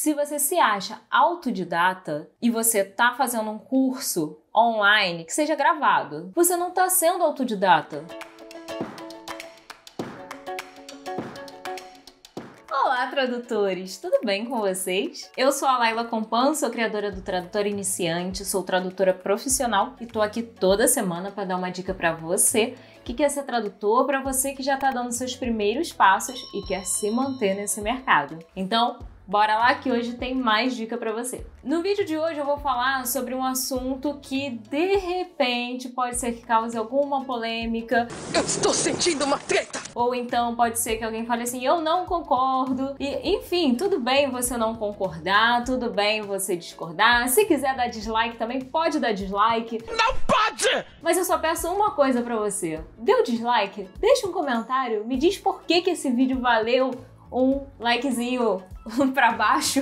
Se você se acha autodidata e você tá fazendo um curso online que seja gravado, você não tá sendo autodidata. Olá, tradutores! Tudo bem com vocês? Eu sou a Laila Compan, sou criadora do Tradutor Iniciante, sou tradutora profissional e tô aqui toda semana para dar uma dica para você que quer ser tradutor, para você que já está dando seus primeiros passos e quer se manter nesse mercado. Então, Bora lá que hoje tem mais dica para você. No vídeo de hoje eu vou falar sobre um assunto que de repente pode ser que cause alguma polêmica. Eu estou sentindo uma treta! Ou então pode ser que alguém fale assim, eu não concordo. E enfim, tudo bem você não concordar, tudo bem você discordar. Se quiser dar dislike também pode dar dislike. Não pode! Mas eu só peço uma coisa para você. Deu dislike? Deixa um comentário, me diz por que que esse vídeo valeu um likezinho pra baixo.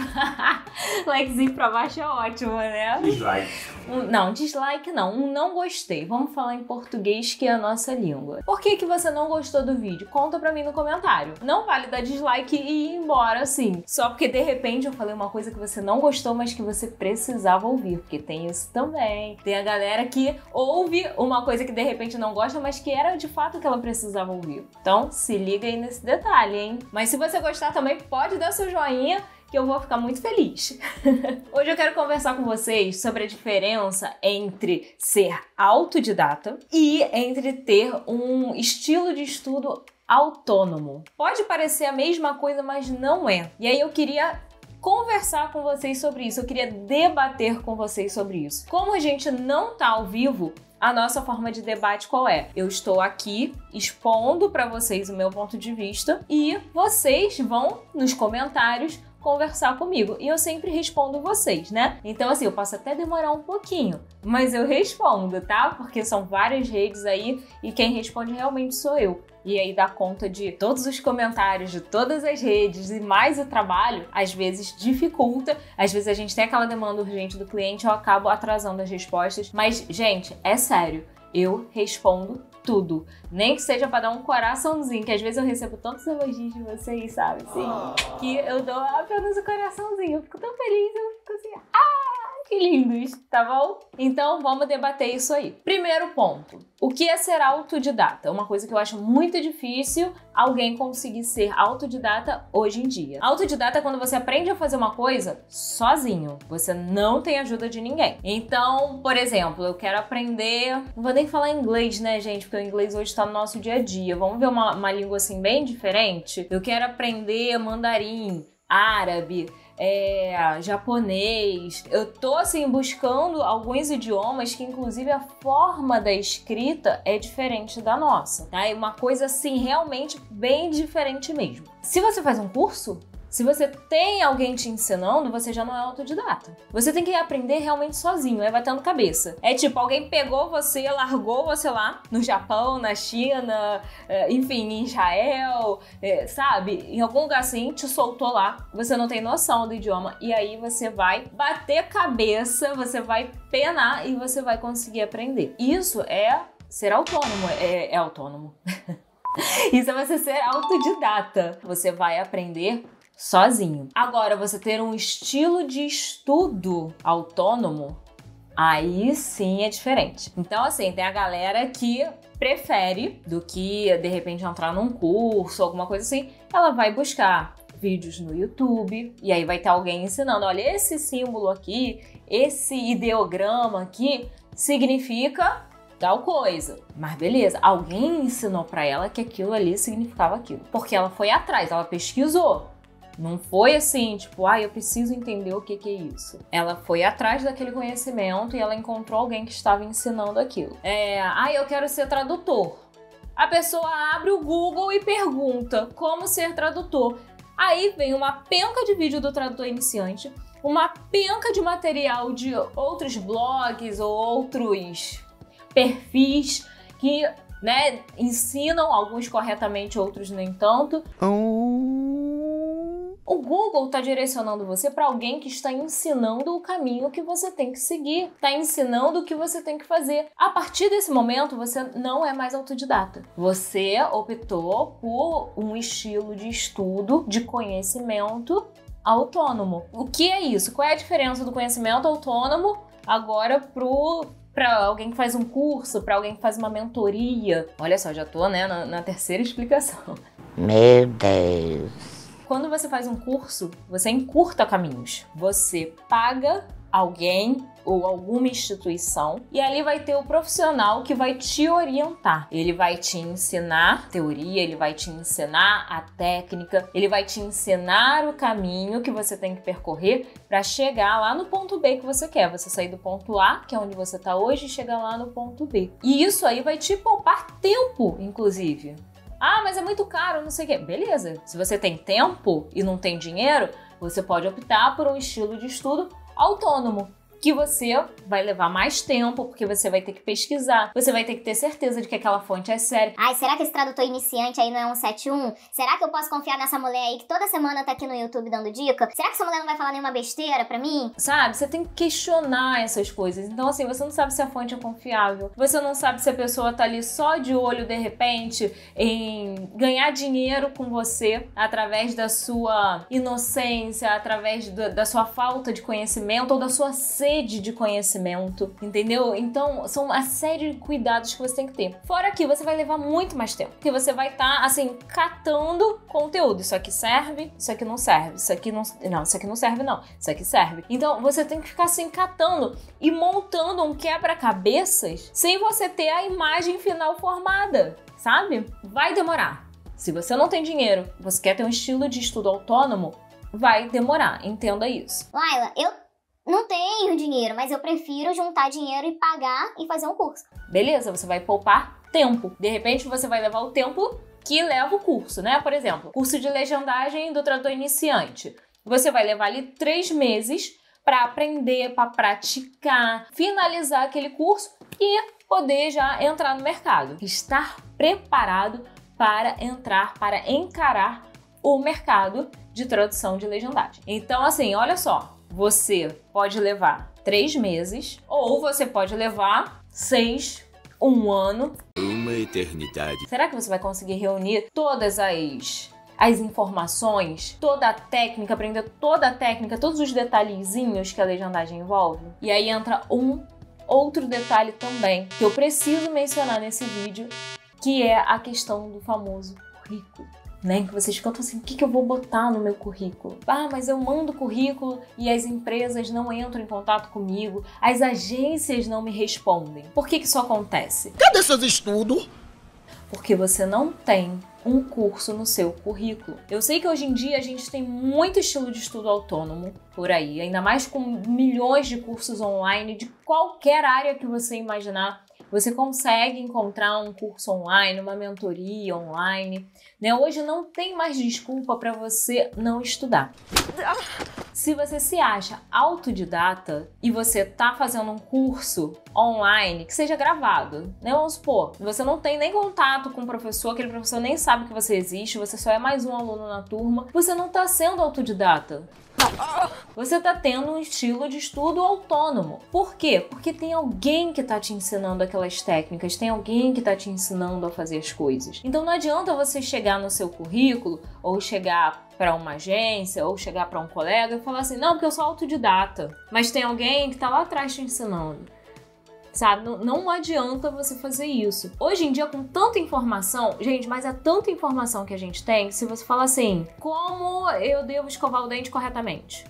Likezinho pra baixo é ótimo, né? Dislike. Um, não, dislike não. Um não gostei. Vamos falar em português, que é a nossa língua. Por que, que você não gostou do vídeo? Conta pra mim no comentário. Não vale dar dislike e ir embora assim. Só porque de repente eu falei uma coisa que você não gostou, mas que você precisava ouvir. Porque tem isso também. Tem a galera que ouve uma coisa que de repente não gosta, mas que era de fato que ela precisava ouvir. Então se liga aí nesse detalhe, hein? Mas se você gostar também, pode dar seu joinha joinha que eu vou ficar muito feliz. Hoje eu quero conversar com vocês sobre a diferença entre ser autodidata e entre ter um estilo de estudo autônomo. Pode parecer a mesma coisa, mas não é. E aí eu queria conversar com vocês sobre isso, eu queria debater com vocês sobre isso. Como a gente não tá ao vivo, a nossa forma de debate qual é? Eu estou aqui expondo para vocês o meu ponto de vista e vocês vão nos comentários conversar comigo. E eu sempre respondo vocês, né? Então, assim, eu posso até demorar um pouquinho, mas eu respondo, tá? Porque são várias redes aí e quem responde realmente sou eu. E aí dá conta de todos os comentários de todas as redes e mais o trabalho, às vezes dificulta. Às vezes a gente tem aquela demanda urgente do cliente, eu acabo atrasando as respostas. Mas, gente, é sério eu respondo tudo. Nem que seja para dar um coraçãozinho, que às vezes eu recebo tantos elogios de vocês, sabe? Assim, que eu dou apenas o um coraçãozinho. Eu fico tão feliz, eu fico assim, ah! Que lindos, tá bom? Então vamos debater isso aí. Primeiro ponto: o que é ser autodidata? Uma coisa que eu acho muito difícil alguém conseguir ser autodidata hoje em dia. Autodidata é quando você aprende a fazer uma coisa sozinho. Você não tem ajuda de ninguém. Então, por exemplo, eu quero aprender. Não vou nem falar inglês, né, gente? Porque o inglês hoje tá no nosso dia a dia. Vamos ver uma, uma língua assim bem diferente? Eu quero aprender mandarim, árabe é, japonês. Eu tô assim buscando alguns idiomas que inclusive a forma da escrita é diferente da nossa, tá? É uma coisa assim realmente bem diferente mesmo. Se você faz um curso, se você tem alguém te ensinando, você já não é autodidata. Você tem que aprender realmente sozinho, é batendo cabeça. É tipo, alguém pegou você, largou você lá no Japão, na China, é, enfim, em Israel, é, sabe? Em algum lugar assim, te soltou lá, você não tem noção do idioma, e aí você vai bater cabeça, você vai penar e você vai conseguir aprender. Isso é ser autônomo, é, é autônomo. Isso é você ser autodidata. Você vai aprender sozinho. Agora, você ter um estilo de estudo autônomo, aí sim é diferente. Então, assim, tem a galera que prefere do que de repente entrar num curso, alguma coisa assim, ela vai buscar vídeos no YouTube e aí vai ter alguém ensinando, olha, esse símbolo aqui, esse ideograma aqui significa tal coisa. Mas beleza, alguém ensinou para ela que aquilo ali significava aquilo, porque ela foi atrás, ela pesquisou. Não foi assim, tipo, ah, eu preciso entender o que, que é isso. Ela foi atrás daquele conhecimento e ela encontrou alguém que estava ensinando aquilo. É, ah, eu quero ser tradutor. A pessoa abre o Google e pergunta como ser tradutor. Aí vem uma penca de vídeo do tradutor iniciante, uma penca de material de outros blogs ou outros perfis que né, ensinam, alguns corretamente, outros nem tanto. O Google está direcionando você para alguém que está ensinando o caminho que você tem que seguir, está ensinando o que você tem que fazer. A partir desse momento, você não é mais autodidata. Você optou por um estilo de estudo, de conhecimento autônomo. O que é isso? Qual é a diferença do conhecimento autônomo agora pro para alguém que faz um curso, para alguém que faz uma mentoria. Olha só, já tô, né, na, na terceira explicação. Meu Deus. Quando você faz um curso, você encurta caminhos. Você paga alguém ou alguma instituição e ali vai ter o profissional que vai te orientar. Ele vai te ensinar teoria, ele vai te ensinar a técnica, ele vai te ensinar o caminho que você tem que percorrer para chegar lá no ponto B que você quer. Você sair do ponto A, que é onde você está hoje, e chegar lá no ponto B. E isso aí vai te poupar tempo, inclusive. Ah, mas é muito caro, não sei o quê. Beleza. Se você tem tempo e não tem dinheiro, você pode optar por um estilo de estudo autônomo que você vai levar mais tempo, porque você vai ter que pesquisar, você vai ter que ter certeza de que aquela fonte é séria. Ai, será que esse tradutor iniciante aí não é um 71? Será que eu posso confiar nessa mulher aí que toda semana tá aqui no YouTube dando dica? Será que essa mulher não vai falar nenhuma besteira pra mim? Sabe, você tem que questionar essas coisas. Então, assim, você não sabe se a fonte é confiável, você não sabe se a pessoa tá ali só de olho, de repente, em ganhar dinheiro com você através da sua inocência, através da, da sua falta de conhecimento ou da sua sede de conhecimento, entendeu? Então, são uma série de cuidados que você tem que ter. Fora que você vai levar muito mais tempo, porque você vai estar, tá, assim, catando conteúdo. Isso aqui serve, isso aqui não serve, isso aqui não. Não, isso aqui não serve, não. Isso aqui serve. Então, você tem que ficar assim, catando e montando um quebra-cabeças sem você ter a imagem final formada, sabe? Vai demorar. Se você não tem dinheiro, você quer ter um estilo de estudo autônomo, vai demorar, entenda isso. Laila, eu não tenho dinheiro, mas eu prefiro juntar dinheiro e pagar e fazer um curso. Beleza, você vai poupar tempo. De repente você vai levar o tempo que leva o curso, né? Por exemplo, curso de legendagem do tradutor iniciante. Você vai levar ali três meses para aprender, para praticar, finalizar aquele curso e poder já entrar no mercado. Estar preparado para entrar, para encarar o mercado de tradução de legendagem. Então, assim, olha só, você pode levar três meses ou você pode levar seis, um ano. Uma eternidade. Será que você vai conseguir reunir todas as as informações, toda a técnica, aprender toda a técnica, todos os detalhezinhos que a legendagem envolve. E aí entra um outro detalhe também que eu preciso mencionar nesse vídeo, que é a questão do famoso currículo né? Que vocês ficam assim, o que, que eu vou botar no meu currículo? Ah, mas eu mando currículo e as empresas não entram em contato comigo, as agências não me respondem. Por que, que isso acontece? Cadê seus estudos? Porque você não tem um curso no seu currículo. Eu sei que hoje em dia a gente tem muito estilo de estudo autônomo por aí, ainda mais com milhões de cursos online de qualquer área que você imaginar. Você consegue encontrar um curso online, uma mentoria online. Né? Hoje não tem mais desculpa para você não estudar. Se você se acha autodidata e você está fazendo um curso online que seja gravado, né? Vamos supor, você não tem nem contato com o professor, aquele professor nem sabe que você existe, você só é mais um aluno na turma, você não está sendo autodidata. Você está tendo um estilo de estudo autônomo. Por quê? Porque tem alguém que está te ensinando aquelas técnicas, tem alguém que está te ensinando a fazer as coisas. Então não adianta você chegar no seu currículo ou chegar para uma agência ou chegar para um colega e falar assim: "Não, porque eu sou autodidata". Mas tem alguém que está lá atrás te ensinando sabe? Não, não adianta você fazer isso. Hoje em dia, com tanta informação, gente, mas é tanta informação que a gente tem, se você fala assim, como eu devo escovar o dente corretamente?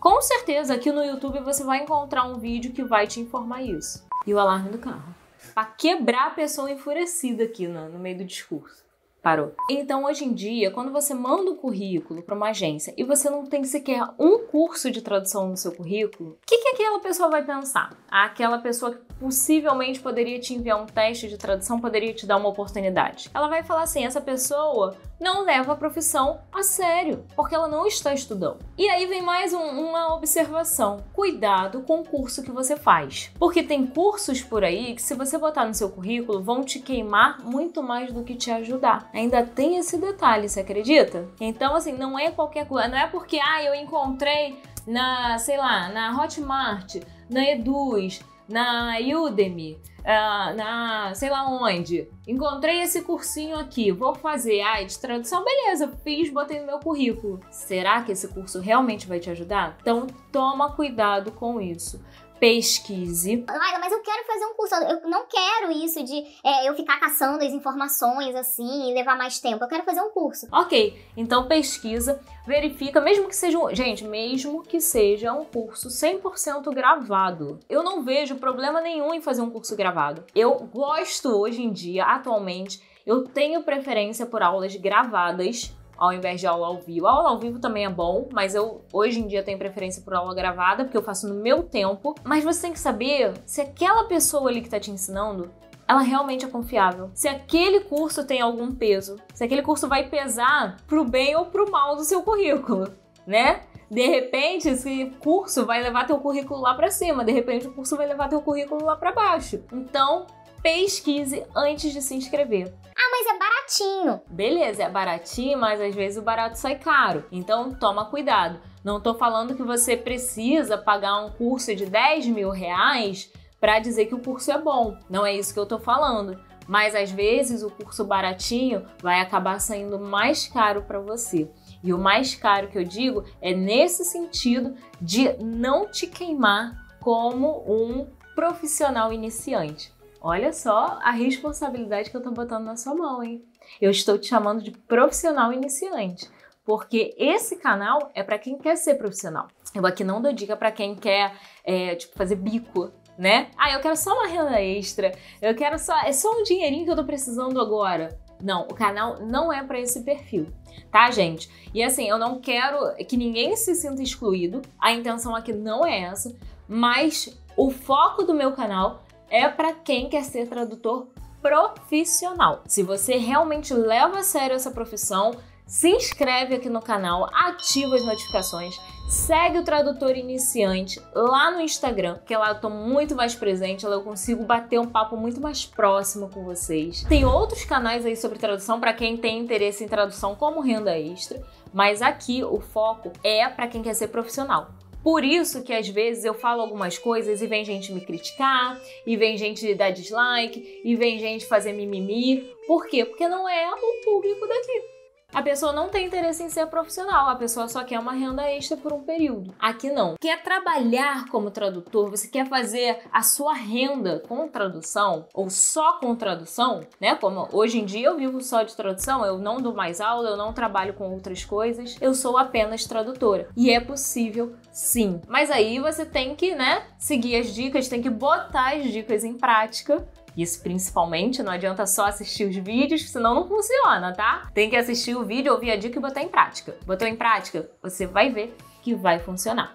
Com certeza aqui no YouTube você vai encontrar um vídeo que vai te informar isso. E o alarme do carro. Pra quebrar a pessoa enfurecida aqui no, no meio do discurso. Parou. Então, hoje em dia, quando você manda um currículo para uma agência e você não tem sequer um curso de tradução no seu currículo, o que, que aquela pessoa vai pensar? Aquela pessoa que possivelmente poderia te enviar um teste de tradução, poderia te dar uma oportunidade. Ela vai falar assim: essa pessoa não leva a profissão a sério, porque ela não está estudando. E aí vem mais um, uma observação: cuidado com o curso que você faz, porque tem cursos por aí que, se você botar no seu currículo, vão te queimar muito mais do que te ajudar. Ainda tem esse detalhe, você acredita? Então, assim, não é qualquer coisa, não é porque, ah, eu encontrei na, sei lá, na Hotmart, na Eduz, na Udemy, ah, na sei lá onde. Encontrei esse cursinho aqui, vou fazer. Ah, de tradução, beleza, fiz, botei no meu currículo. Será que esse curso realmente vai te ajudar? Então toma cuidado com isso pesquise. Laila, mas eu quero fazer um curso. Eu não quero isso de é, eu ficar caçando as informações assim e levar mais tempo. Eu quero fazer um curso. Ok, então pesquisa, verifica, mesmo que seja um. Gente, mesmo que seja um curso 100% gravado. Eu não vejo problema nenhum em fazer um curso gravado. Eu gosto hoje em dia, atualmente, eu tenho preferência por aulas gravadas ao invés de aula ao vivo. A aula ao vivo também é bom, mas eu hoje em dia tenho preferência por aula gravada, porque eu faço no meu tempo. Mas você tem que saber se aquela pessoa ali que tá te ensinando ela realmente é confiável. Se aquele curso tem algum peso, se aquele curso vai pesar pro bem ou pro mal do seu currículo, né? De repente, esse curso vai levar teu currículo lá para cima, de repente o curso vai levar teu currículo lá para baixo. Então, pesquise antes de se inscrever. Ah, mas é baratinho. Beleza, é baratinho, mas às vezes o barato sai caro. Então toma cuidado. Não tô falando que você precisa pagar um curso de 10 mil reais para dizer que o curso é bom. Não é isso que eu tô falando. Mas às vezes o curso baratinho vai acabar saindo mais caro para você. E o mais caro que eu digo é nesse sentido de não te queimar como um profissional iniciante. Olha só a responsabilidade que eu tô botando na sua mão, hein? Eu estou te chamando de profissional iniciante, porque esse canal é para quem quer ser profissional. Eu aqui não dou dica para quem quer, é, tipo, fazer bico, né? Ah, eu quero só uma renda extra, eu quero só, é só um dinheirinho que eu tô precisando agora. Não, o canal não é para esse perfil, tá, gente? E assim, eu não quero que ninguém se sinta excluído. A intenção aqui não é essa, mas o foco do meu canal é para quem quer ser tradutor profissional. Se você realmente leva a sério essa profissão, se inscreve aqui no canal, ativa as notificações, segue o Tradutor Iniciante lá no Instagram, que lá eu tô muito mais presente, lá eu consigo bater um papo muito mais próximo com vocês. Tem outros canais aí sobre tradução para quem tem interesse em tradução como renda extra, mas aqui o foco é para quem quer ser profissional. Por isso que às vezes eu falo algumas coisas e vem gente me criticar, e vem gente dar dislike, e vem gente fazer mimimi. Por quê? Porque não é o público daqui. A pessoa não tem interesse em ser profissional, a pessoa só quer uma renda extra por um período. Aqui não. Quer trabalhar como tradutor, você quer fazer a sua renda com tradução ou só com tradução, né? Como hoje em dia eu vivo só de tradução, eu não dou mais aula, eu não trabalho com outras coisas, eu sou apenas tradutora. E é possível sim. Mas aí você tem que, né, seguir as dicas, tem que botar as dicas em prática isso principalmente, não adianta só assistir os vídeos, senão não funciona, tá? Tem que assistir o vídeo, ouvir a dica e botar em prática. Botou em prática, você vai ver que vai funcionar.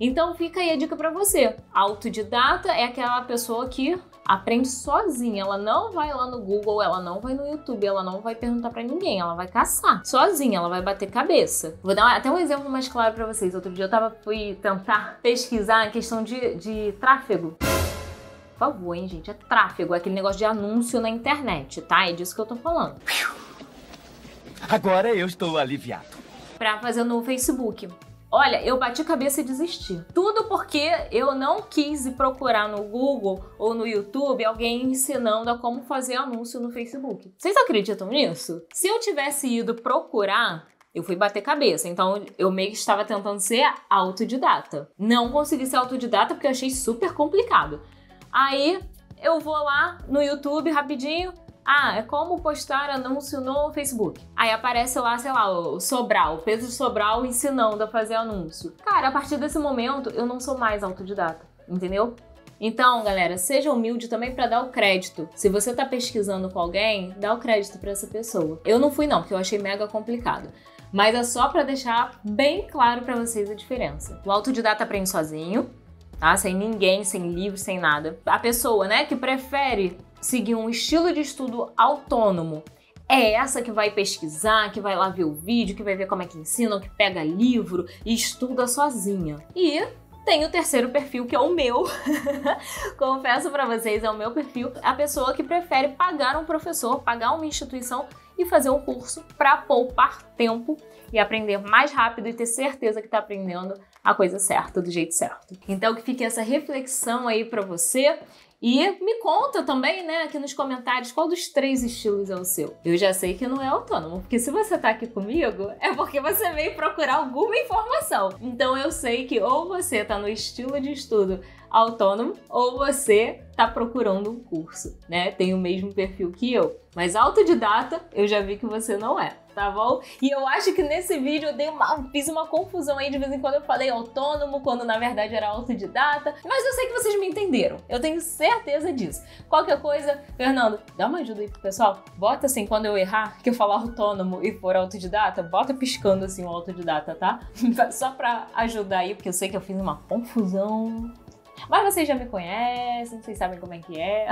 Então fica aí a dica para você. Autodidata é aquela pessoa que aprende sozinha, ela não vai lá no Google, ela não vai no YouTube, ela não vai perguntar para ninguém, ela vai caçar sozinha, ela vai bater cabeça. Vou dar até um exemplo mais claro para vocês. Outro dia eu tava fui tentar pesquisar a questão de, de tráfego favor, hein, gente? É tráfego, é aquele negócio de anúncio na internet, tá? É disso que eu tô falando. Agora eu estou aliviado. Pra fazer no Facebook. Olha, eu bati cabeça e desisti. Tudo porque eu não quis procurar no Google ou no YouTube alguém ensinando a como fazer anúncio no Facebook. Vocês acreditam nisso? Se eu tivesse ido procurar, eu fui bater cabeça. Então eu meio que estava tentando ser autodidata. Não consegui ser autodidata porque eu achei super complicado. Aí eu vou lá no YouTube rapidinho. Ah, é como postar anúncio no Facebook. Aí aparece lá, sei lá, o Sobral, o Pedro Sobral ensinando a fazer anúncio. Cara, a partir desse momento eu não sou mais autodidata, entendeu? Então, galera, seja humilde também para dar o crédito. Se você tá pesquisando com alguém, dá o crédito para essa pessoa. Eu não fui não, porque eu achei mega complicado. Mas é só para deixar bem claro para vocês a diferença. O autodidata aprende sozinho, tá? Sem ninguém, sem livro, sem nada. A pessoa, né, que prefere seguir um estilo de estudo autônomo é essa que vai pesquisar, que vai lá ver o vídeo, que vai ver como é que ensina, que pega livro e estuda sozinha. E tem o terceiro perfil, que é o meu. Confesso para vocês, é o meu perfil. A pessoa que prefere pagar um professor, pagar uma instituição e fazer um curso para poupar tempo e aprender mais rápido e ter certeza que está aprendendo a coisa certa, do jeito certo. Então que fique essa reflexão aí para você. E me conta também, né, aqui nos comentários, qual dos três estilos é o seu. Eu já sei que não é autônomo, porque se você tá aqui comigo, é porque você veio procurar alguma informação. Então eu sei que ou você tá no estilo de estudo autônomo, ou você tá procurando um curso, né? Tem o mesmo perfil que eu. Mas autodidata, eu já vi que você não é tá bom? E eu acho que nesse vídeo eu uma, fiz uma confusão aí, de vez em quando eu falei autônomo, quando na verdade era autodidata, mas eu sei que vocês me entenderam, eu tenho certeza disso. Qualquer coisa, Fernando, dá uma ajuda aí pro pessoal, bota assim, quando eu errar, que eu falar autônomo e for autodidata, bota piscando assim o autodidata, tá? Só pra ajudar aí, porque eu sei que eu fiz uma confusão. Mas vocês já me conhecem, vocês sabem como é que é.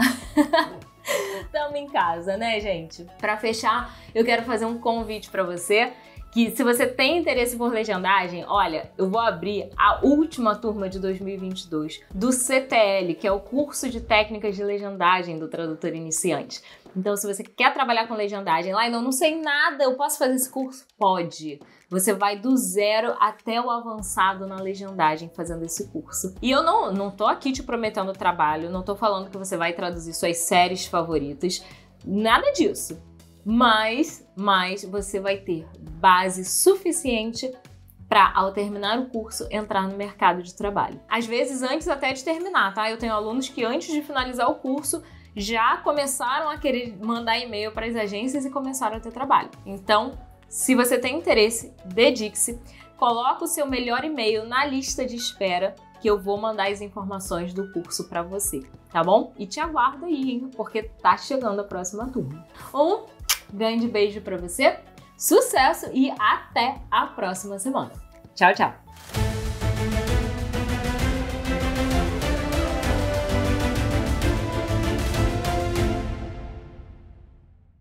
Tamo em casa, né, gente? Para fechar, eu quero fazer um convite para você que se você tem interesse por legendagem, olha, eu vou abrir a última turma de 2022 do CTL, que é o curso de técnicas de legendagem do tradutor iniciante. Então, se você quer trabalhar com legendagem lá e não, não sei nada, eu posso fazer esse curso? Pode. Você vai do zero até o avançado na legendagem fazendo esse curso. E eu não, não tô aqui te prometendo trabalho, não tô falando que você vai traduzir suas séries favoritas, nada disso. Mas, mas você vai ter base suficiente para, ao terminar o curso, entrar no mercado de trabalho. Às vezes, antes até de terminar, tá? Eu tenho alunos que antes de finalizar o curso já começaram a querer mandar e-mail para as agências e começaram a ter trabalho. Então, se você tem interesse, dedique-se, coloque o seu melhor e-mail na lista de espera que eu vou mandar as informações do curso para você, tá bom? E te aguardo aí, hein? Porque tá chegando a próxima turma. Um grande beijo para você, sucesso e até a próxima semana. Tchau, tchau!